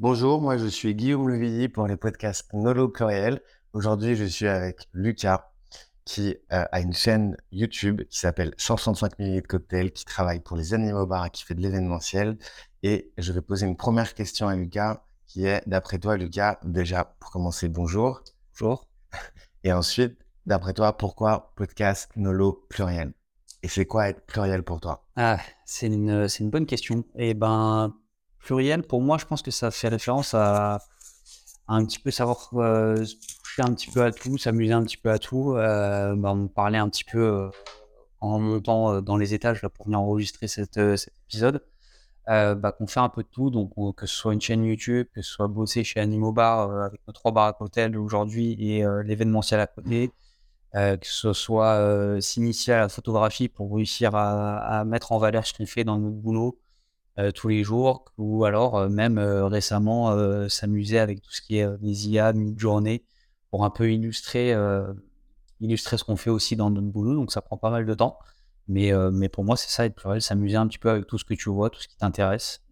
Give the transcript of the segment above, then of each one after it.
Bonjour, moi je suis Guillaume Levilly pour les podcasts Nolo Pluriel. Aujourd'hui, je suis avec Lucas qui euh, a une chaîne YouTube qui s'appelle 165 ml cocktails, qui travaille pour les animaux bars qui fait de l'événementiel. Et je vais poser une première question à Lucas qui est, d'après toi, Lucas, déjà pour commencer, bonjour. Bonjour. Et ensuite, d'après toi, pourquoi podcast Nolo Pluriel Et c'est quoi être pluriel pour toi? Ah, c'est une, une bonne question. Et ben, pluriel, pour moi, je pense que ça fait référence à, un petit peu savoir euh, toucher un petit peu à tout, s'amuser un petit peu à tout. Euh, bah, on parlait un petit peu euh, en montant euh, dans les étages pour venir enregistrer euh, cet épisode. Bah, qu'on fait un peu de tout, donc on- que ce soit une chaîne YouTube, que ce soit bosser chez Animo Bar avec nos trois bars à cocktail aujourd'hui et l'événementiel à côté, que ce soit euh, s'initier à la photographie pour réussir à, à mettre en valeur ce qu'on fait dans notre boulot tous les jours, ou alors euh, même euh, récemment euh, s'amuser avec tout ce qui est euh, des IA, mid-journée, pour un peu illustrer, euh, illustrer ce qu'on fait aussi dans notre boulot. Donc ça prend pas mal de temps. Mais, euh, mais pour moi, c'est ça, être pluriel, s'amuser un petit peu avec tout ce que tu vois, tout ce qui t'intéresse.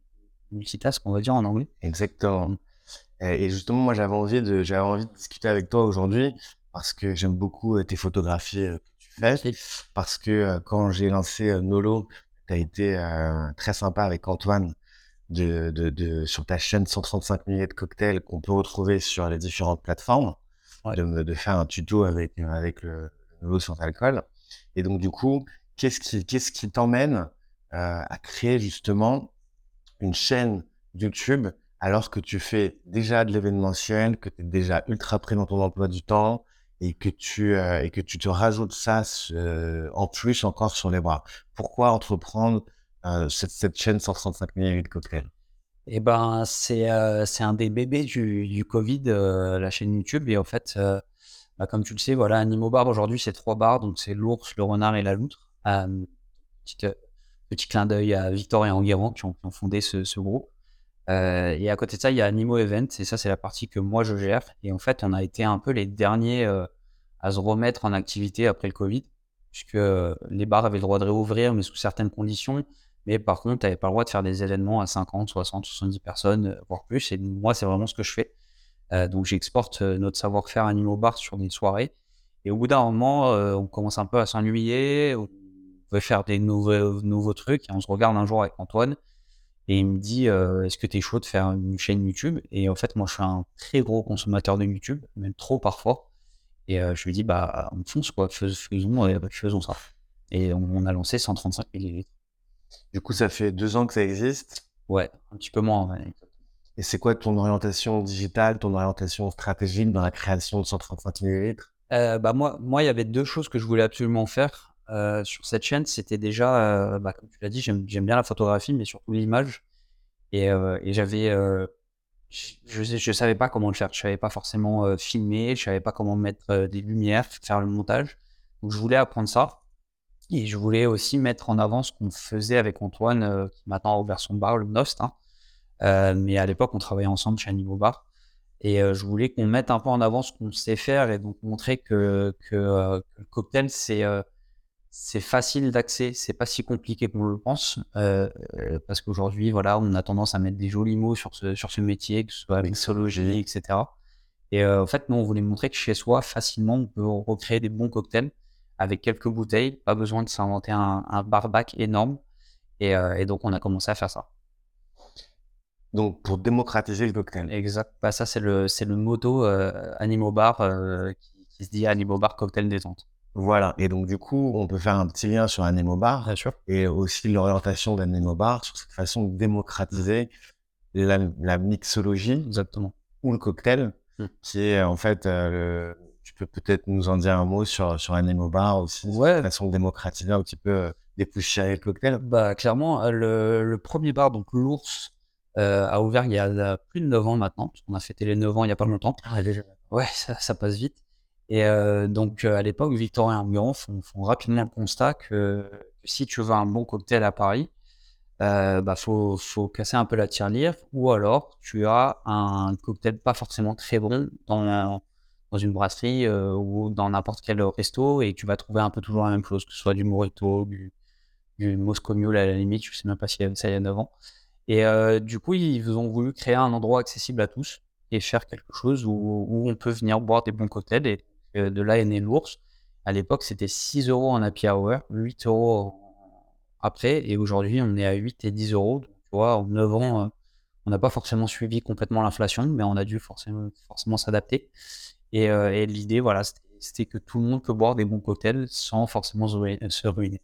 Multitask, on va dire en anglais. Exactement. Et et justement, moi, j'avais envie de, j'avais envie de discuter avec toi aujourd'hui parce que j'aime beaucoup euh, tes photographies euh, que tu fais. Parce que euh, quand j'ai lancé euh, Nolo, tu as été euh, très sympa avec Antoine de, de, de, sur ta chaîne 135 milliers de cocktails qu'on peut retrouver sur les différentes plateformes, Ouais. de, faire un tuto avec, euh, avec le, Nolo sans alcool. Et donc, du coup, qu'est-ce qui, qu'est-ce qui t'emmène euh, à créer justement une chaîne YouTube alors que tu fais déjà de l'événementiel, que tu es déjà ultra pris dans ton emploi du temps et que tu, euh, et que tu te rajoutes ça en plus encore sur les bras. Pourquoi entreprendre euh, cette, cette chaîne 135 ml de cocktails? Et ben, c'est euh, c'est un des bébés du, du Covid, euh, la chaîne YouTube. Et en fait, bah, comme tu le sais, voilà, Animo Bar aujourd'hui, c'est trois bars. Donc, c'est l'ours, le renard et la loutre. Petit, clin d'œil à Victor et Enguerrand qui ont, fondé ce, groupe. Et à côté de ça, il y a Animo Event. Et ça, c'est la partie que moi, je gère. Et en fait, on a été un peu les derniers à se remettre en activité après le Covid. Puisque euh, les bars avaient le droit de réouvrir, mais sous certaines conditions. Mais par contre, tu n'avais pas le droit de faire des événements à 50, 60, 70 personnes, euh, voire plus. Et moi, c'est vraiment ce que je fais. Euh, donc, j'exporte notre savoir-faire Animo Bar sur des soirées. Et au bout d'un moment, on commence un peu à s'ennuyer. On veut faire des nouveaux, nouveaux trucs. Et on se regarde un jour avec Antoine. Et il me dit Est-ce que tu es chaud de faire une chaîne YouTube? Et en fait, moi, je suis un très gros consommateur de YouTube, même trop parfois. Et euh, je lui dis Bah, on fonce, quoi. Fais- Faisons, euh, faisons ça. Et on, on a lancé 135 millilitres. Du coup, ça fait deux ans que ça existe. Ouais, un petit peu moins. ouais. Et c'est quoi ton orientation digitale, ton orientation stratégique dans la création de 135 ml Euh, bah moi, moi, il y avait deux choses que je voulais absolument faire euh, sur cette chaîne. C'était déjà, euh, bah, comme tu l'as dit, j'aime j'aime bien la photographie, mais surtout l'image. Et, et j'avais, je, je savais pas comment le faire. Je savais pas forcément euh, filmer, je savais pas comment mettre euh, des lumières, faire le montage. Donc je voulais apprendre ça. Et je voulais aussi mettre en avant ce qu'on faisait avec Antoine, euh, qui maintenant a ouvert son bar, le Nost. hein. Mais à l'époque, on travaillait ensemble chez Animal Bar. Et je voulais qu'on mette un peu en avant ce qu'on sait faire et donc montrer que, que, le cocktail, c'est c'est facile d'accès, c'est pas si compliqué qu'on le pense. euh, euh, parce qu'aujourd'hui, voilà, on a tendance à mettre des jolis mots sur ce, sur ce métier, que ce soit mixologie, etc. Et euh, en fait, nous, on voulait montrer que chez soi, facilement, on peut recréer des bons cocktails avec quelques bouteilles, pas besoin de s'inventer un, un barbac énorme. Et, euh, et donc, on a commencé à faire ça. Donc, pour démocratiser le cocktail. Exact. Bah, ça, c'est le, le motto Animo Bar qui, qui se dit Animo Bar Cocktail Détente. Voilà. Et donc, du coup, on peut faire un petit lien sur Anemo Bar Bien sûr. et aussi l'orientation d'Anemo Bar sur cette façon de démocratiser la, la mixologie Exactement. ou le cocktail, Hmm. qui est en fait, euh, le- tu peux peut-être nous en dire un mot sur, sur Anemo Bar aussi, Ouais. la façon de démocratiser un petit peu, euh, dépoussiérer le cocktail? Bah, clairement, euh, le, le premier bar, donc l'Ours, euh, a ouvert il y a euh, plus de 9 ans maintenant, parce qu'on a fêté les 9 ans il y a pas longtemps. Ah, déjà. Ouais, ça, ça passe vite. Et euh, donc, euh, à l'époque, Victor et Enguerrand font, rapidement le constat que, si tu veux un bon cocktail à Paris, euh, bah, faut, faut casser un peu la tirelire, ou alors tu as un cocktail pas forcément très bon dans, dans une brasserie ou dans n'importe quel resto, et tu vas trouver un peu toujours la même chose, que ce soit du Morito, du, du Moscow Mule à la limite, je sais même pas avait ça il y a 9 ans. Et du coup, ils ont voulu créer un endroit accessible à tous et faire quelque chose où, où on peut venir boire des bons cocktails. Et euh, de là est né l'ours. À l'époque, c'était 6 euros en happy hour, 8 euros après. Et aujourd'hui, on est à 8 et 10 euros. Donc, tu vois, en 9 ans, euh, on n'a pas forcément suivi complètement l'inflation, mais on a dû forcément, forcément s'adapter. Et, et l'idée, voilà, c'était que tout le monde peut boire des bons cocktails sans forcément se ruiner.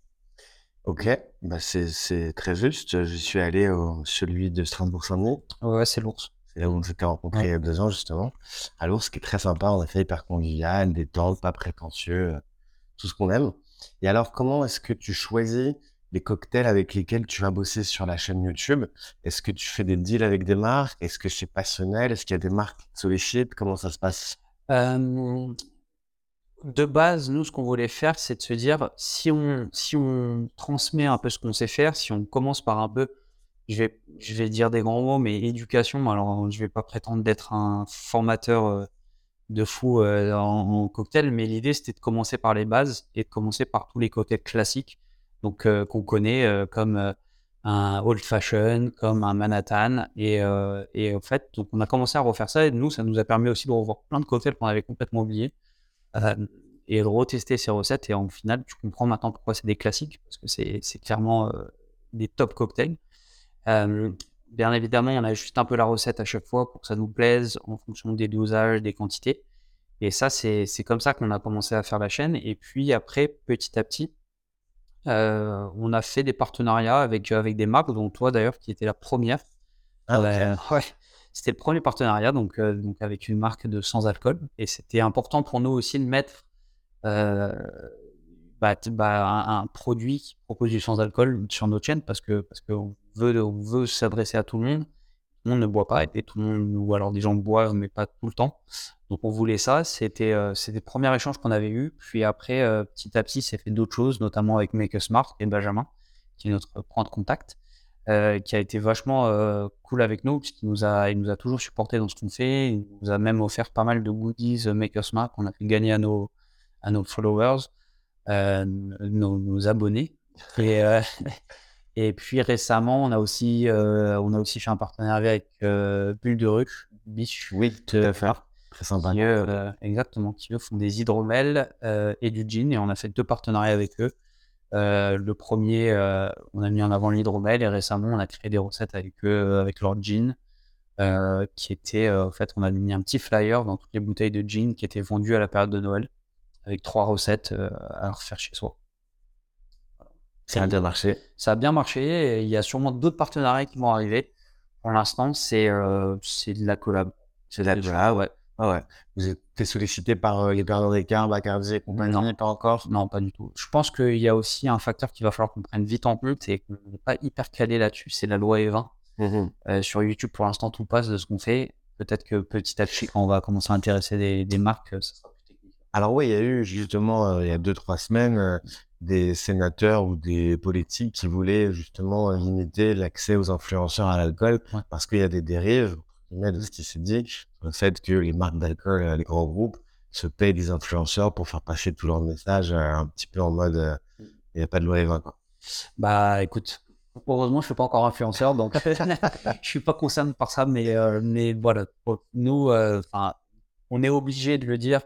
Ok, bah c'est très juste. Je suis allé au celui de Strasbourg-Saint-Denis. Ouais, c'est l'ours. C'est là où on s'était rencontrés il y a deux ans, justement. À l'ours, qui est très sympa. A fait hyper convivial, détente, pas prétentieux, tout ce qu'on aime. Et alors, comment est-ce que tu choisis les cocktails avec lesquels tu vas bosser sur la chaîne YouTube? Est-ce que tu fais des deals avec des marques? Est-ce que c'est passionnel? Est-ce qu'il y a des marques qui te sollicitent? Comment ça se passe? De base, nous, ce qu'on voulait faire, c'est de se dire, si on, si on transmet un peu ce qu'on sait faire, si on commence par un peu, je vais, dire des grands mots, mais éducation, alors je vais pas prétendre d'être un formateur euh, de fou euh, en, cocktail, mais l'idée, c'était de commencer par les bases et de commencer par tous les cocktails classiques, donc euh, qu'on connaît comme un old fashion, comme un Manhattan, et, en fait, donc on a commencé à refaire ça, et nous, ça nous a permis aussi de revoir plein de cocktails qu'on avait complètement oubliés. Et de retester ces recettes. Et en final, tu comprends maintenant pourquoi c'est des classiques, parce que c'est clairement des top cocktails. Euh, bien évidemment, on a juste un peu la recette à chaque fois pour que ça nous plaise en fonction des dosages, des quantités. Et ça, c'est comme ça qu'on a commencé à faire la chaîne. Et puis après, petit à petit, on a fait des partenariats avec, avec des marques, dont toi d'ailleurs, qui était la première. Ah, ouais. C'était le premier partenariat, donc, euh, donc avec une marque de sans alcool. Et c'était important pour nous aussi de mettre euh, bah, bah, un, produit qui propose du sans alcool sur notre chaîne parce que parce qu'on veut, on veut s'adresser à tout le monde. Tout le monde ne boit pas et tout le monde, ou alors des gens boivent, mais pas tout le temps. Donc on voulait ça. C'était euh, c'était le premier échange qu'on avait eu. Puis après, petit à petit, c'est fait d'autres choses, notamment avec Make Smart et Benjamin, qui est notre point de contact. Euh, qui a été vachement euh, cool avec nous, puisqu'il nous a, nous a toujours supporté dans ce qu'on fait. Il nous a même offert pas mal de goodies euh, Smart qu'on a fait gagner à nos, à nos followers, nos, abonnés. Et, et puis récemment, on a aussi, on a aussi fait un partenariat avec Bulle de Ruche, Beach. Oui, tout à fait. Très sympa. exactement, qui eux font des hydromels et du gin. Et on a fait deux partenariats avec eux. Euh, le premier, euh, on a mis en avant l'hydromel et récemment, on a créé des recettes avec eux, euh, avec leur gin, qui était, en fait, on a mis un petit flyer dans toutes les bouteilles de gin qui étaient vendues à la période de Noël, avec trois recettes à refaire chez soi. Ça a bien marché. Ça a bien marché et il y a sûrement d'autres partenariats qui vont arriver. Pour l'instant, c'est de la collab. C'est de la collab, ouais. Ah ouais. Vous êtes sollicité par euh, les Bernard Descartes, Bacardi et compagnie Non, pas encore? Non, pas du tout. Je pense qu'il y a aussi un facteur qu'il va falloir qu'on prenne vite en compte et qu'on n'est pas hyper calé là-dessus, c'est la loi E20. Mmh euh, sur YouTube, pour l'instant, tout passe de ce qu'on fait. Peut-être que petit à petit, quand on va commencer à intéresser des, des marques, ça sera. Alors oui, il y a eu justement, euh, il y a deux, trois semaines, des sénateurs ou des politiques qui voulaient justement limiter l'accès aux influenceurs à l'alcool parce qu'il y a des dérives de ce qui s'est dit, le fait que les marques d'alcool, euh, les grands groupes, se payent des influenceurs pour faire passer tous leurs messages euh, un petit peu en mode euh, il n'y a pas de loi. Quoi. Bah écoute, heureusement, je ne suis pas encore influenceur, donc je ne suis pas concerné par ça, mais, mais voilà, nous, on est obligé de le dire,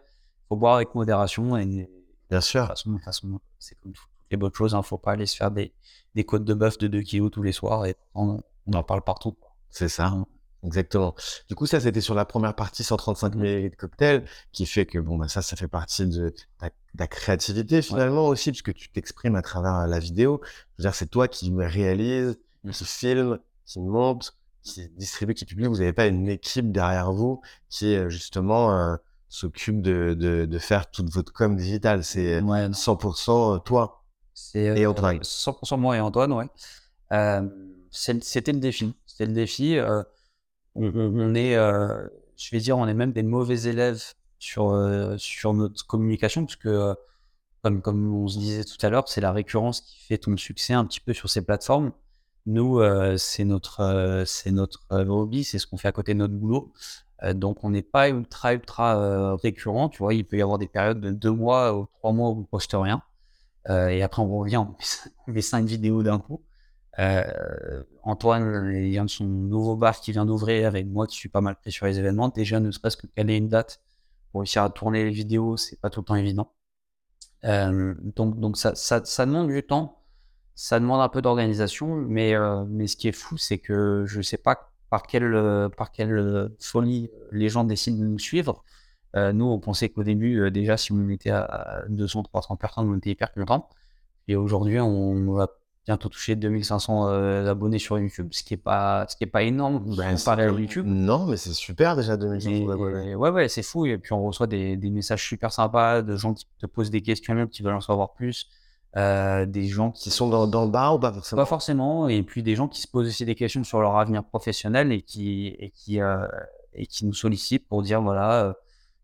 faut boire avec modération. Et, Bien sûr. De toute façon, c'est comme toutes les bonnes choses, il hein, ne faut pas aller se faire des, des côtes de bœuf de 2 kilos tous les soirs et on, en parle partout. C'est ça. Exactement. Du coup, ça, c'était sur la première partie, 135 ml de cocktail, qui fait que, bon, bah, ça, ça fait partie de ta, créativité, finalement, aussi, puisque tu t'exprimes à travers la vidéo. Je veux dire, c'est toi qui réalise, qui filme, qui monte, qui distribue, qui publie. Vous n'avez pas une équipe derrière vous qui, justement, euh, s'occupe de, de, de, faire toute votre com digitale. C'est 100% euh, toi et Antoine. 100% moi et Antoine, ouais. c'était le défi. C'était le défi on, est, euh, je vais dire, on est même des mauvais élèves sur, euh, sur notre communication, puisque, euh, comme, comme on se disait tout à l'heure, c'est la récurrence qui fait ton succès un petit peu sur ces plateformes. Nous, c'est notre, c'est notre hobby, c'est ce qu'on fait à côté de notre boulot. Donc, on n'est pas ultra, ultra récurrent. Tu vois, il peut y avoir des périodes de deux mois ou trois mois où on poste rien. et après, on revient, on met cinq vidéos d'un coup. Euh, Antoine, il y a son nouveau bar qui vient d'ouvrir avec moi qui suis pas mal pris sur les événements. Déjà, ne serait-ce que caler une date pour réussir à tourner les vidéos, c'est pas tout le temps évident. Euh, donc, donc ça, ça, demande du temps, ça demande un peu d'organisation, mais, euh, mais ce qui est fou, c'est que je sais pas par quelle, par quelle folie les gens décident de nous suivre. Euh, nous, on pensait qu'au début, déjà, si on était à 200, 300 personnes, on était hyper contents. Et aujourd'hui, on va bientôt toucher 2500 euh, abonnés sur YouTube, ce qui est pas, ce qui est pas énorme ben, comparé à YouTube. Non, mais c'est super déjà 2500 abonnés. Ouais, ouais, c'est fou. Et puis on reçoit des, des, messages super sympas de gens qui te posent des questions, qui veulent en savoir plus. Euh, des gens qui sont dans, dans, le bar ou pas forcément? Pas forcément. Et puis des gens qui se posent aussi des questions sur leur avenir professionnel et qui, et qui, euh, et qui nous sollicitent pour dire voilà,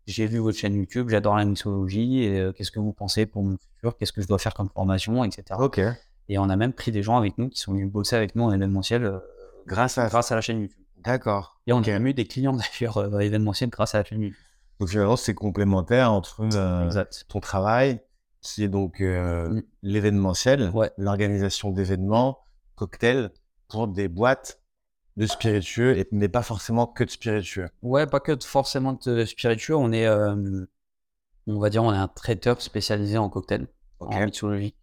j'ai vu votre chaîne YouTube, j'adore la mixologie, et qu'est-ce que vous pensez pour mon futur, qu'est-ce que je dois faire comme formation, etc. Ok. Et on a même pris des gens avec nous qui sont venus bosser avec nous en événementiel euh, grâce, à... grâce à la chaîne YouTube. D'accord. Et on a même eu des clients d'ailleurs euh, événementiels grâce à la chaîne YouTube. Donc finalement, c'est complémentaire entre euh, ton travail, qui est donc mm. l'événementiel, l'organisation d'événements, cocktails pour des boîtes de spiritueux, et, mais pas forcément que de spiritueux. Ouais, pas que forcément de spiritueux. On est, on va dire, on est un traiteur spécialisé en cocktail, en mixologie.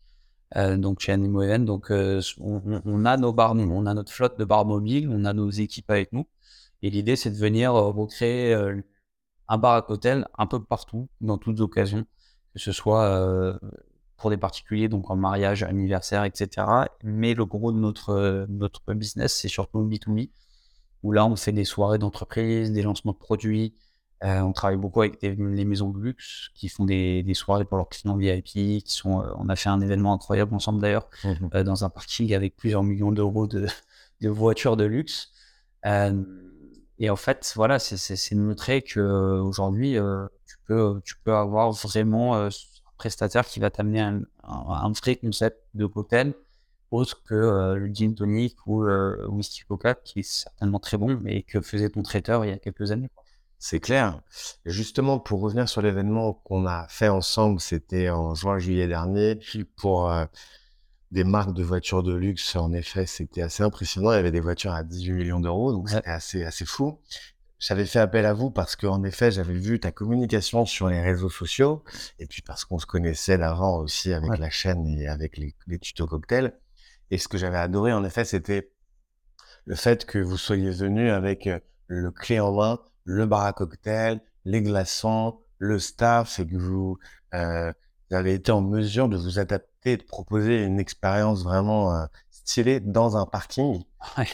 Euh, donc chez Animo Event. Donc euh, on, a nos bars, on a notre flotte de bars mobiles, on a nos équipes avec nous. Et l'idée, c'est de venir euh, recréer un bar à cocktail un peu partout, dans toutes occasions, que ce soit pour des particuliers, donc en mariage, anniversaire, etc. Mais le gros de notre, notre business, c'est surtout B2B, où là, on fait des soirées d'entreprise, des lancements de produits, euh, on travaille beaucoup avec les maisons de luxe qui font des, soirées pour leurs clients VIP. Qui sont, euh, on a fait un événement incroyable ensemble d'ailleurs mmh euh, dans un parking avec plusieurs millions d'euros de, voitures de luxe. et en fait, voilà, c'est de montrer que tu peux, avoir vraiment un prestataire qui va t'amener un, un, vrai concept de cocktail autre que le gin tonic ou le whisky coca qui est certainement très bon, mais que faisait ton traiteur il y a quelques années. C'est clair. justement, pour revenir sur l'événement qu'on a fait ensemble, c'était en juin-juillet dernier, pour euh, des marques de voitures de luxe. En effet, c'était assez impressionnant. Il y avait des voitures à 18 millions d'euros, donc c'était assez, assez fou. J'avais fait appel à vous parce qu'en effet, j'avais vu ta communication sur les réseaux sociaux et puis parce qu'on se connaissait d'avant aussi avec la chaîne et avec les, les tutos cocktails. Et ce que j'avais adoré, en effet, c'était le fait que vous soyez venu avec euh, le clé en main le bar à cocktail, les glaçons, le staff, et que vous, euh, avez été en mesure de vous adapter, de proposer une expérience vraiment euh, stylée dans un parking.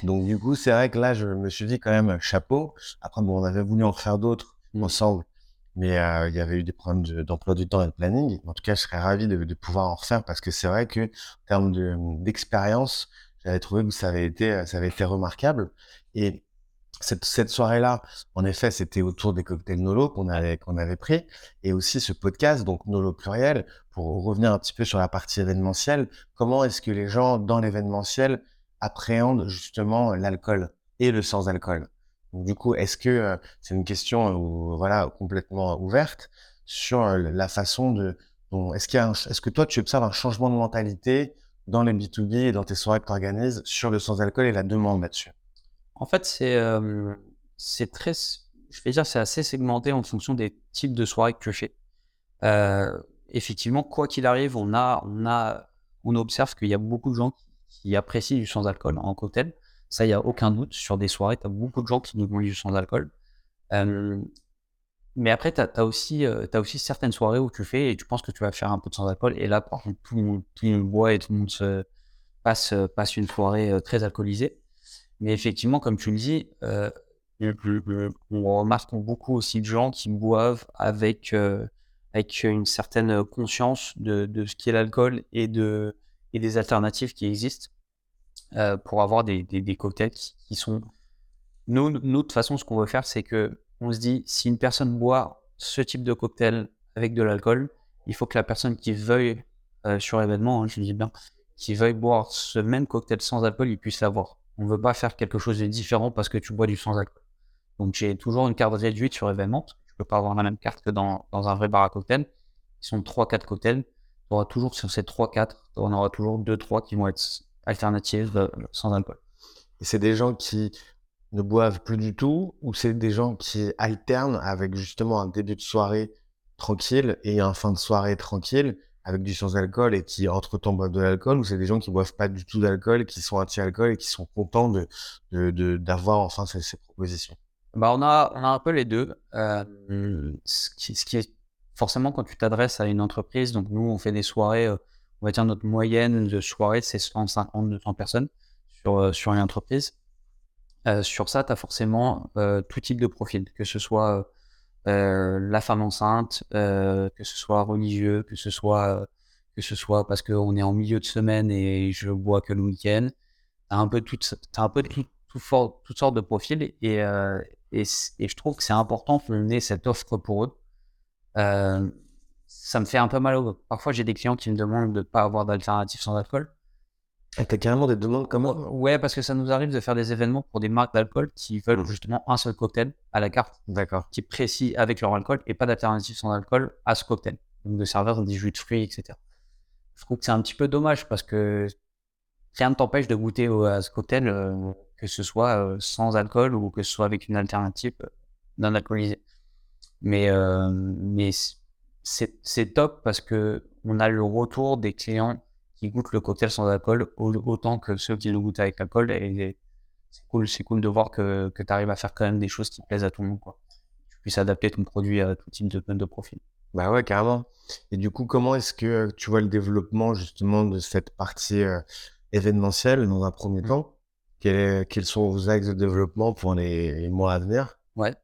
Donc du coup, c'est vrai que là, je me suis dit quand même chapeau. Après, bon, on avait voulu en faire d'autres mmh. ensemble, mais euh, il y avait eu des problèmes d'emploi du temps et de planning. En tout cas, je serais ravi de, de pouvoir en refaire parce que c'est vrai que en termes d'expérience, j'avais trouvé que ça avait été, ça avait été remarquable. Et cette, cette soirée-là, en effet, c'était autour des cocktails Nolo qu'on avait, qu'on avait pris, et aussi ce podcast, donc Nolo pluriel, pour revenir un petit peu sur la partie événementielle. Comment est-ce que les gens dans l'événementiel appréhendent justement l'alcool et le sans-alcool? Du coup, est-ce que euh, c'est une question euh, voilà complètement ouverte sur euh, la façon de est-ce qu'il y a est-ce que toi tu observes un changement de mentalité dans les B2B et dans tes soirées que tu organises sur le sans-alcool et la demande là-dessus? En fait, c'est c'est très, je vais dire, c'est assez segmenté en fonction des types de soirées que je fais. effectivement, quoi qu'il arrive, on a, on a, on observe qu'il y a beaucoup de gens qui, apprécient du sans-alcool en cocktail. Ça, il n'y a aucun doute. Sur des soirées, tu as beaucoup de gens qui nous du sans-alcool. mais après, tu as, aussi, as aussi certaines soirées où tu fais et tu penses que tu vas faire un peu de sans-alcool. Et là, tout le monde, boit et tout le monde se passe, passe une soirée très alcoolisée. Mais effectivement, comme tu le dis, euh, on remarque beaucoup aussi de gens qui boivent avec, euh, avec une certaine conscience de, de ce qu'est l'alcool et, de, et des alternatives qui existent euh, pour avoir des, des, cocktails qui sont. Nous, nous, de toute façon, ce qu'on veut faire, c'est que on se dit si une personne boit ce type de cocktail avec de l'alcool, il faut que la personne qui veuille, sur l'événement, hein, je dis bien, qui veuille boire ce même cocktail sans alcool, il puisse l'avoir. On ne veut pas faire quelque chose de différent parce que tu bois du sans-alcool. Donc j'ai toujours une carte réduite sur événement, tu peux pas avoir la même carte que dans, un vrai bar à cocktail. Ils sont 3-4 cocktails. Tu auras toujours sur ces 3-4, on aura toujours 2-3 qui vont être alternatives sans alcool. Et c'est des gens qui ne boivent plus du tout ou c'est des gens qui alternent avec justement un début de soirée tranquille et un fin de soirée tranquille avec du sans-alcool et qui entre-temps boivent de l'alcool ou c'est des gens qui boivent pas du tout d'alcool, qui sont anti-alcool et qui sont contents de d'avoir enfin ces, propositions? Bah on a on a un peu les deux. Euh, ce, qui, est forcément quand tu t'adresses à une entreprise, donc nous on fait des soirées, euh, on va dire notre moyenne de soirée c'est 150 200 personnes sur euh, sur une entreprise. Sur ça, tu as forcément tout type de profil, que ce soit euh, la femme enceinte, que ce soit religieux, que ce soit, que ce soit parce qu'on est en milieu de semaine et je bois que le week-end. Tu as un peu, tout, as un peu tout, tout toutes sortes de profils et, et, et, je trouve que c'est important de donner cette offre pour eux. ça me fait un peu mal. Parfois, j'ai des clients qui me demandent de ne pas avoir d'alternative sans alcool. Et t'as carrément des demandes comme Ouais, parce que ça nous arrive de faire des événements pour des marques d'alcool qui veulent mmh. justement un seul cocktail à la carte. D'accord. Qui est précis avec leur alcool et pas d'alternative sans alcool à ce cocktail. Donc de servir des jus de fruits, etc. Je trouve que c'est un petit peu dommage parce que rien ne t'empêche de goûter à ce cocktail, euh, que ce soit euh, sans alcool ou que ce soit avec une alternative euh, non alcoolisé. Mais, mais c'est top parce que on a le retour des clients qui goûtent le cocktail sans alcool autant que ceux qui le goûtent avec alcool. Et c'est cool, c'est cool de voir que, que tu arrives à faire quand même des choses qui plaisent à tout le monde. Quoi. Tu puisses adapter ton produit à tout type de, de profil. Bah ouais, carrément. Et du coup, comment est-ce que tu vois le développement justement de cette partie euh, événementielle dans un premier mmh. temps? Quels, quels, sont vos axes de développement pour les, mois à venir? Ouais.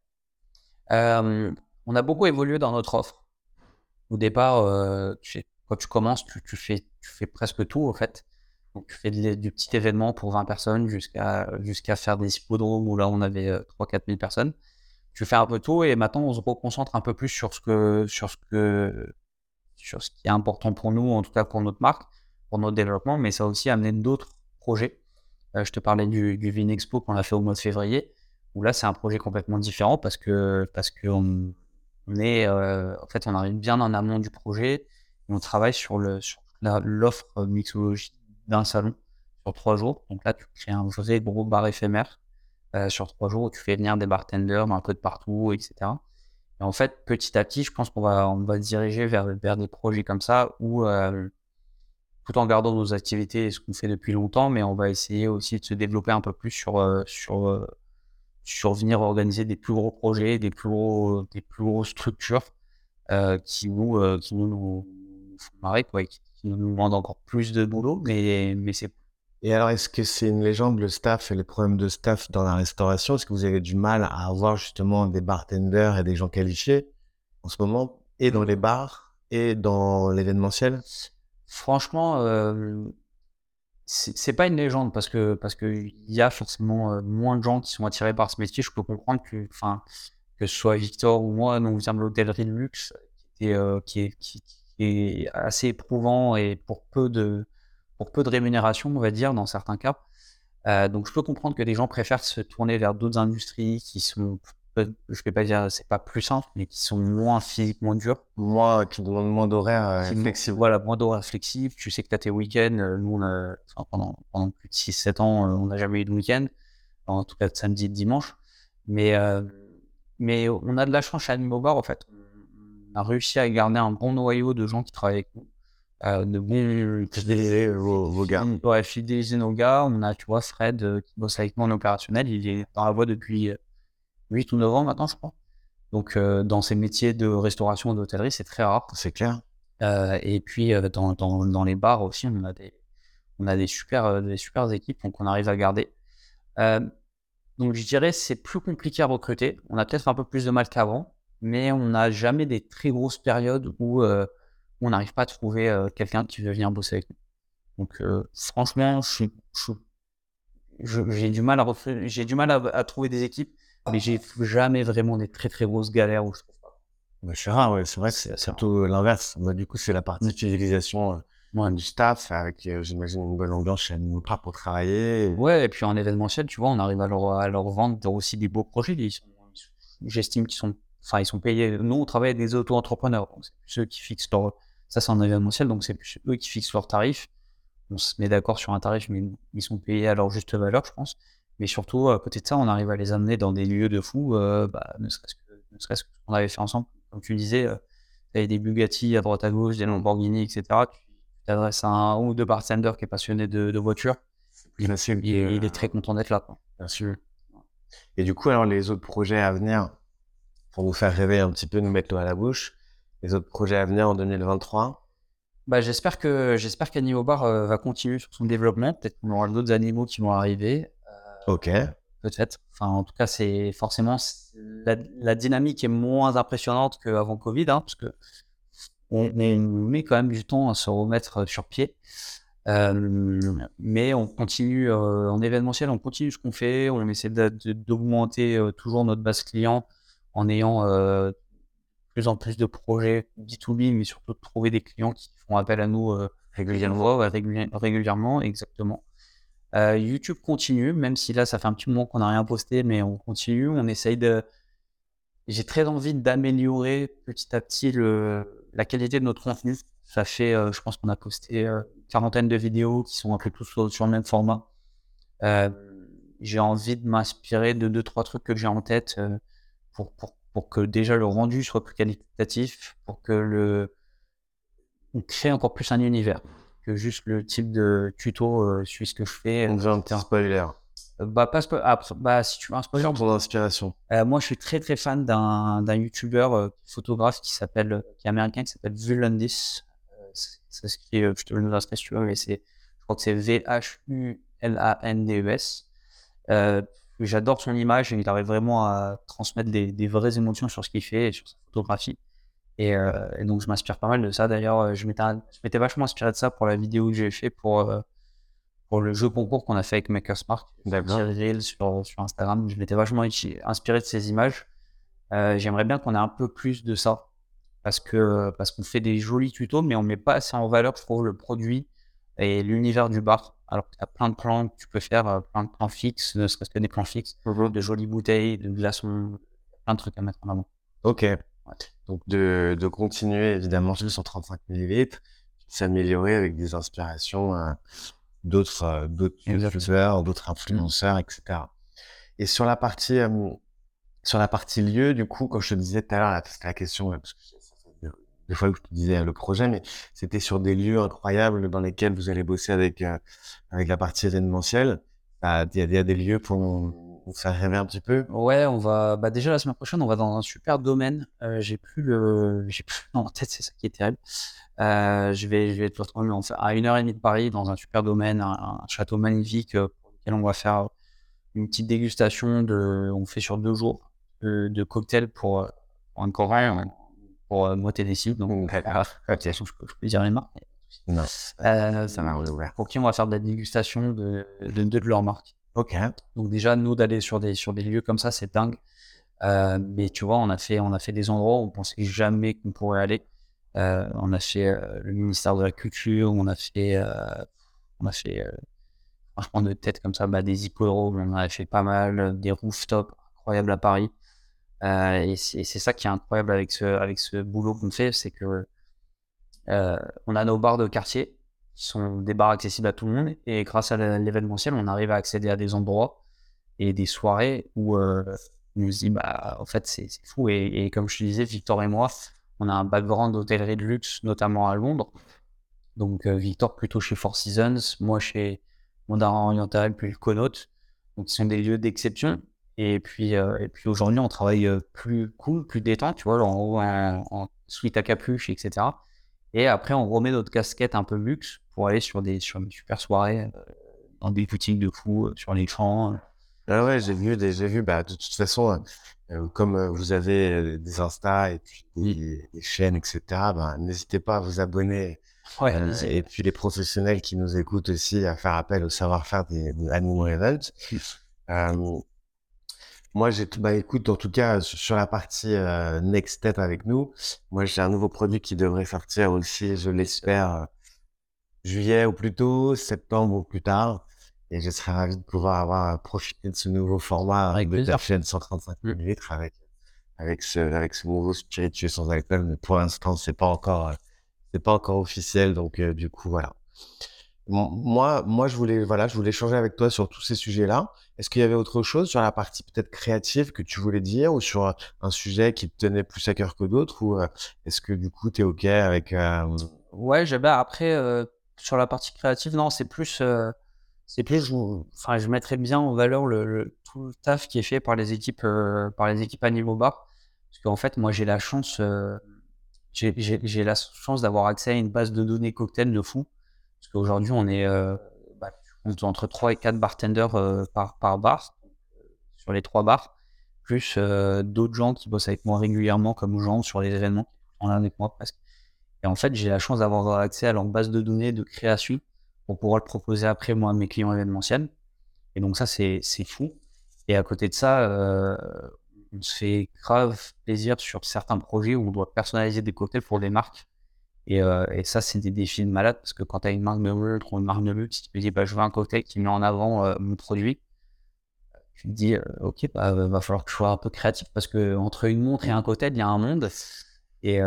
Euh, on a beaucoup évolué dans notre offre. Au départ, euh, tu sais, quand tu commences, tu, fais, presque tout, en fait. Donc, tu fais du petit événement pour 20 personnes jusqu'à jusqu'à faire des hippodromes où là, on avait 3-4 euh, 000 personnes. Tu fais un peu tout et maintenant, on se reconcentre un peu plus sur ce que, sur ce que, sur ce qui est important pour nous, en tout cas pour notre marque, pour notre développement, mais ça a aussi amené d'autres projets. Euh, je te parlais du, du Vin Expo qu'on a fait au mois de février, où là, c'est un projet complètement différent parce que, parce que on, est, euh, en fait, on arrive bien en amont du projet on travaille sur le sur l'offre mixologie d'un salon sur trois jours. Donc là, tu crées un vrai gros bar éphémère euh, sur trois jours où tu fais venir des bartenders un peu de partout, etc. Et en fait, petit à petit, je pense qu'on va on va se diriger vers vers des projets comme ça où euh, tout en gardant nos activités et ce qu'on fait depuis longtemps, mais on va essayer aussi de se développer un peu plus sur euh, sur sur venir organiser des plus gros projets, des plus gros des plus grosses structures qui nous qui nous marrer, quoi, qui, nous demande encore plus de boulot, mais, mais c'est. Et alors, est-ce que c'est une légende, le staff et les problèmes de staff dans la restauration? Est-ce que vous avez du mal à avoir justement des bartenders et des gens qualifiés en ce moment, et dans les bars, et dans l'événementiel? Franchement, euh, c'est pas une légende parce que parce que il y a forcément euh, moins de gens qui sont attirés par ce métier. Je peux comprendre que, enfin, que ce soit Victor ou moi, nous vient de l'hôtellerie de luxe, qui, euh, qui, est, qui, est assez éprouvant et pour peu de, pour peu de rémunération, on va dire, dans certains cas. Euh, donc, je peux comprendre que des gens préfèrent se tourner vers d'autres industries qui sont, je vais pas dire, c'est pas plus simple, mais qui sont moins physiquement dures. Moins, qui demandent moins d'horaires euh, flexibles. Voilà, moins d'horaires flexibles. Tu sais que tu as tes week-ends. Euh, nous, pendant, pendant plus de 6-7 ans, on n'a jamais eu de week-end. En tout cas, de samedi et de dimanche. Mais, mais on a de la chance chez Animal Bar, en fait a réussi à garder un bon noyau de gens qui travaillent avec nous. Euh, de bons fidéliser vos, gars. Ouais, fidéliser nos gars. On a, tu vois, Fred euh, qui bosse avec nous en opérationnel. Il est dans la voie depuis 8 euh, ou 9 ans maintenant, je crois. Donc, dans ces métiers de restauration et d'hôtellerie, c'est très rare. C'est clair. et puis, dans, dans, dans, les bars aussi, on a des, on a des super, des super équipes donc on arrive à garder. donc, je dirais, c'est plus compliqué à recruter. On a peut-être un peu plus de mal qu'avant mais on n'a jamais des très grosses périodes où, euh, on n'arrive pas à trouver euh, quelqu'un qui veut venir bosser avec nous. Donc euh, franchement, j'ai du mal à j'ai du mal à, trouver des équipes, mais j'ai jamais vraiment des très très grosses galères où je trouve pas. Bah, c'est rare, ouais, c'est vrai que c'est surtout l'inverse. Bah, du coup, c'est la partie d'utilisation du staff avec, j'imagine, une bonne ambiance chez nous pour travailler. Ouais, et puis en événementiel, tu vois, on arrive à leur, à leur vendre aussi des beaux projets. J'estime qu'ils sont enfin, ils sont payés. Nous, on travaille avec des auto-entrepreneurs. Donc, c'est plus eux qui fixent leur. Ça, c'est en événementiel, donc c'est plus eux qui fixent leurs tarifs. on se met d'accord sur un tarif, mais ils sont payés à leur juste valeur, je pense. Mais surtout, à côté de ça, on arrive à les amener dans des lieux de fou, bah, ne serait-ce que, ne serait-ce que qu'on avait fait ensemble. Comme tu disais, tu avais des Bugatti à droite à gauche, des Lamborghini, etc. Tu t'adresses à un ou deux bartenders qui est passionné de, de voitures. Il, il, est très content d'être là. Quoi. Bien sûr. Et du coup, alors, les autres projets à venir, pour vous faire rêver un petit peu, nous mettre l'eau à la bouche, les autres projets à venir en 2023 bah, j'espère que j'espère qu'Animal Bar euh, va continuer sur son développement. Peut-être qu'on aura d'autres animaux qui vont arriver. Euh, ok. Peut-être. Enfin, en tout cas, c'est forcément la, dynamique est moins impressionnante qu'avant Covid, hein, parce que on, met quand même du temps à se remettre sur pied. Euh, mais on continue en événementiel, on continue ce qu'on fait, on essaie d'augmenter toujours notre base client en ayant plus en plus de projets B2B, mais surtout de trouver des clients qui font appel à nous euh, régulièrement, régulièrement, exactement. Euh, YouTube continue, même si là, ça fait un petit moment qu'on n'a rien posté, mais on continue. On essaye de. J'ai très envie d'améliorer petit à petit le... la qualité de notre contenu. Ça fait, euh, je pense qu'on a posté une quarantaine de vidéos qui sont un peu tous sur, le même format. j'ai envie de m'inspirer de deux, trois trucs que j'ai en tête pour, pour pour que déjà le rendu soit plus qualitatif, pour que le on crée encore plus un univers que juste le type de tuto euh, suit ce que je fais. On un petit spoiler. Euh, bah, pas ah, bah, si tu veux un spoiler. Pour l'inspiration. Euh, moi, je suis très très fan d'un, d'un YouTuber photographe qui s'appelle, qui est américain, qui s'appelle Vulandis. c'est ce qui, je te le note si tu veux, mais c'est, je crois que c'est V-H-U-L-A-N-D-E-S. J'adore son image et il arrive vraiment à transmettre des, vraies émotions sur ce qu'il fait et sur sa photographie. Euh, et, donc, je m'inspire pas mal de ça. D'ailleurs, euh, je m'étais vachement inspiré de ça pour la vidéo que j'ai fait pour, euh, pour le jeu concours qu'on a fait avec Makerspark. D'accord. Sur, sur Instagram. Je m'étais vachement inspiré de ces images. J'aimerais bien qu'on ait un peu plus de ça. Parce que parce qu'on fait des jolis tutos, mais on met pas assez en valeur, je trouve, le produit et l'univers du bar. Alors tu as plein de plans que tu peux faire, euh, plein de plans fixes, ne serait-ce que des plans fixes, mhm. de jolies bouteilles, de glaçons, plein de trucs à mettre en avant. Ok. Donc de, de, continuer évidemment sur 135 ml, s'améliorer avec des inspirations euh, d'autres euh, d'autres youtubeurs, d'autres influenceurs, etc. Et sur la partie sur la partie lieu, du coup, comme je te disais tout à l'heure, c'était la question parce que des fois que je te disais le projet, mais c'était sur des lieux incroyables dans lesquels vous allez bosser avec, euh, la partie événementielle. Bah, il y, a des lieux pour faire rêver un petit peu. Ouais, on va. Bah, déjà la semaine prochaine, on va dans un super domaine. Euh, j'ai plus le, j'ai plus en tête, c'est ça qui est terrible. Euh, je vais, je vais être à une heure et demie de Paris, dans un super domaine, un, château magnifique pour lequel on va faire une petite dégustation de. On fait sur deux jours de, cocktails pour, pour un coréen pour euh, moi Tennessee. Donc, je, je, peux dire les marques. Non, euh, ça m'a ouvert. Pour qui on va faire de la dégustation de, de, de, leur marque. Ok. Donc déjà, nous, d'aller sur des, sur des lieux comme ça, c'est dingue. Euh, mais tu vois, on a fait, on a fait des endroits où on pensait jamais qu'on pourrait aller. Euh, on a fait euh, le ministère de la Culture, on a fait, euh, on a fait, franchement, de tête comme ça, bah, des hippodromes, on a fait pas mal, des rooftops incroyables à Paris. Euh, et c'est ça qui est incroyable avec ce, avec ce boulot qu'on fait, c'est que euh, on a nos bars de quartier qui sont des bars accessibles à tout le monde et grâce à l'événementiel, on arrive à accéder à des endroits et des soirées où euh, on se dit bah en fait c'est fou et, et, comme je te disais, Victor et moi, on a un background d'hôtellerie de luxe, notamment à Londres. Donc Victor plutôt chez Four Seasons, moi chez Mandarin Oriental puis le Connaught. Donc ce sont des lieux d'exception et puis, euh, et puis aujourd'hui, on travaille euh, plus cool, plus détente, tu vois, en haut, en, suite à capuche, etc. Et après, on remet notre casquette un peu luxe pour aller sur des, sur super soirées, euh, dans des boutiques de fous, sur les champs. Ah ouais, j'ai vu, j'ai vu, bah, de toute façon, comme vous avez des Insta et puis des, chaînes, etc., ben, n'hésitez pas à vous abonner. Ouais, et puis les professionnels qui nous écoutent aussi à faire appel au savoir-faire des, des Animal Events. Moi, j'ai bah écoute, en tout cas sur la partie euh, next step avec nous, moi j'ai un nouveau produit qui devrait sortir aussi, je l'espère, euh, juillet ou plus tôt, septembre ou plus tard, et je serais ravi de pouvoir avoir profité de ce nouveau format avec de la chaîne 135 ml avec avec ce avec ce nouveau spiritueux sans alcool, mais pour l'instant c'est pas encore euh, c'est pas encore officiel, donc du coup voilà. Moi, moi, je voulais, voilà, je voulais échanger avec toi sur tous ces sujets-là. Est-ce qu'il y avait autre chose sur la partie peut-être créative que tu voulais dire ou sur un sujet qui te tenait plus à cœur que d'autres ou euh, est-ce que du coup tu es OK avec euh, Ouais, j'avais après euh, sur la partie créative, non, c'est plus, c'est plus, enfin, je mettrais bien en valeur le, tout le taf qui est fait par les équipes, par les équipes Animal Bar, parce qu'en fait, moi, j'ai la chance, j'ai la chance d'avoir accès à une base de données cocktail de fou. Parce qu'aujourd'hui, on est euh, bah, entre 3 et 4 bartenders euh, par, par bar, sur les 3 bars, plus euh, d'autres gens qui bossent avec moi régulièrement, comme gens sur les événements, en avec moi presque. Et en fait, j'ai la chance d'avoir accès à leur base de données de création pour pouvoir le proposer après moi à mes clients événementiels. Et donc ça, c'est fou. Et à côté de ça, on se fait grave plaisir sur certains projets où on doit personnaliser des cocktails pour des marques. Et, euh, et, ça, c'est des défis de malade parce que quand tu as une marque de ou une marque de luxe, tu te dis, bah, je veux un cocktail qui met en avant euh, mon produit, tu te dis, euh, ok, bah, va falloir que je sois un peu créatif parce que entre une montre et un cocktail, il y a un monde. Et,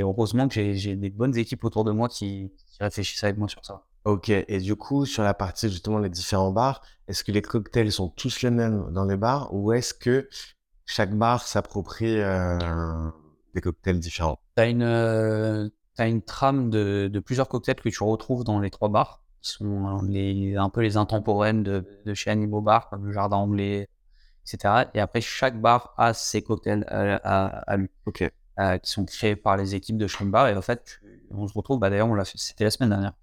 heureusement que j'ai des bonnes équipes autour de moi qui, qui, réfléchissent avec moi sur ça. Ok, et du coup, sur la partie justement les différents bars, est-ce que les cocktails sont tous les mêmes dans les bars ou est-ce que chaque bar s'approprie des cocktails différents. Tu as une, euh, une trame de, de, plusieurs cocktails que tu retrouves dans les trois bars, qui sont les, un peu les intemporels de, de chez Animal Bar, comme le Jardin Anglais, etc. Et après, chaque bar a ses cocktails à, à, lui, euh, qui sont créés par les équipes de chaque bar. Et en fait, on se retrouve, bah, d'ailleurs, c'était la semaine dernière.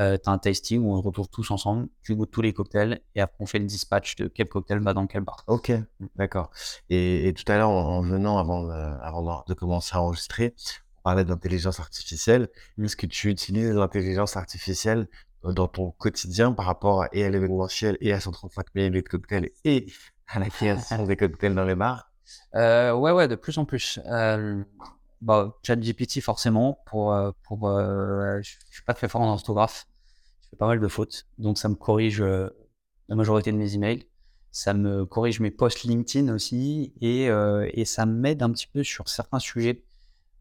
Euh, tu as un tasting où on se retrouve tous ensemble, tu goûtes tous les cocktails et après on fait le dispatch de quel cocktail va dans quel bar. Ok, d'accord. Et, tout à l'heure, en, venant avant, de, avant de commencer à enregistrer, on parlait d'intelligence artificielle. Est-ce que tu utilises l'intelligence artificielle euh, dans ton quotidien par rapport à, et à l'événementiel et à 135 000 de cocktails et à la création des cocktails dans les bars? Euh, Ouais, ouais, de plus en plus. Bah, ChatGPT forcément pour euh, pour euh, je suis pas très fort en orthographe. Je fais pas mal de fautes. Donc ça me corrige euh, la majorité de mes emails. Ça me corrige mes posts LinkedIn aussi. Et et ça m'aide un petit peu sur certains sujets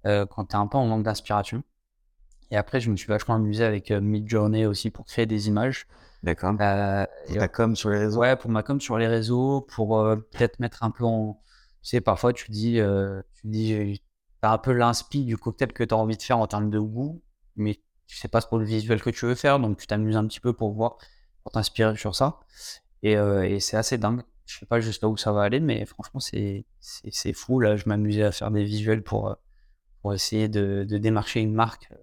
quand tu es un peu en manque d'inspiration. Et après je me suis vachement amusé avec Midjourney aussi pour créer des images. D'accord. Pour ta com sur les réseaux. Ouais pour ma com sur les réseaux pour peut-être mettre un peu en tu sais parfois tu dis tu dis un peu l'inspi du cocktail que tu as envie de faire en termes de goût, mais tu sais pas trop le visuel que tu veux faire, donc tu t'amuses un petit peu pour voir, pour t'inspirer sur ça. Et, euh, et c'est assez dingue. Je sais pas juste où ça va aller, mais franchement, c'est, c'est, fou. Là, je m'amusais à faire des visuels pour, euh, pour essayer de, de démarcher une marque, euh,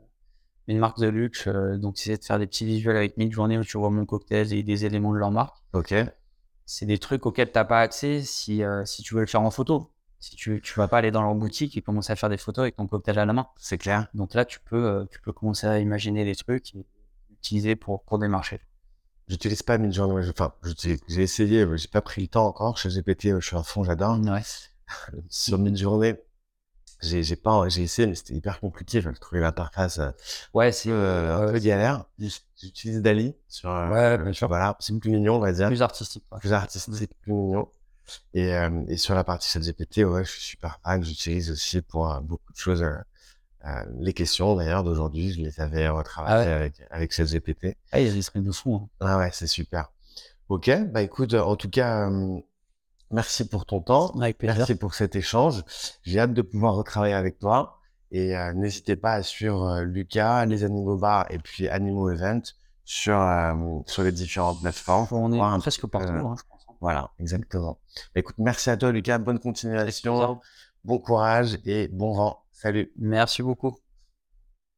une marque de luxe. Donc, essayer de faire des petits visuels avec mid-journée où tu vois mon cocktail et des éléments de leur marque. Ok. C'est des trucs auxquels tu n'as pas accès si, si tu veux le faire en photo. Si tu, tu vas pas aller dans leur boutique et commencer à faire des photos avec ton cocktail à la main. C'est clair. Donc là, tu peux, euh, tu peux commencer à imaginer des trucs et utiliser pour, pour des marchés. J'utilise pas Midjourney. Enfin, j'ai essayé, j'ai pas pris le temps encore. Chez GPT, je suis à fond, j'adore. Ouais. Sur Midjourney, j'ai pas, j'ai essayé, mais c'était hyper compliqué. Je trouvais l'interface. Euh, ouais, c'est euh, un peu galère. J'utilise Dali sur. ouais, bien sûr. Voilà, c'est plus mignon, on va dire. Plus artistique. Plus artistique, plus mignon. Et, euh, et sur la partie ChatGPT, ouais, je suis super fan. J'utilise aussi pour euh, beaucoup de choses. Euh, les questions d'ailleurs d'aujourd'hui, je les avais retravaillées ah avec, avec ChatGPT. Ah, il y a des trucs de fou. Hein. Ah ouais, c'est super. Ok, bah écoute, en tout cas, merci pour ton temps. Merci pour cet échange. J'ai hâte de pouvoir retravailler avec toi. Et n'hésitez pas à suivre Lucas, les Animaux Bar et puis Animaux Event sur, sur les différentes plateformes. On est presque partout, hein, je pense. Voilà, exactement. Bah, écoute, merci à toi, Lucas. Bonne continuation. Bon courage et bon vent. Salut. Merci beaucoup.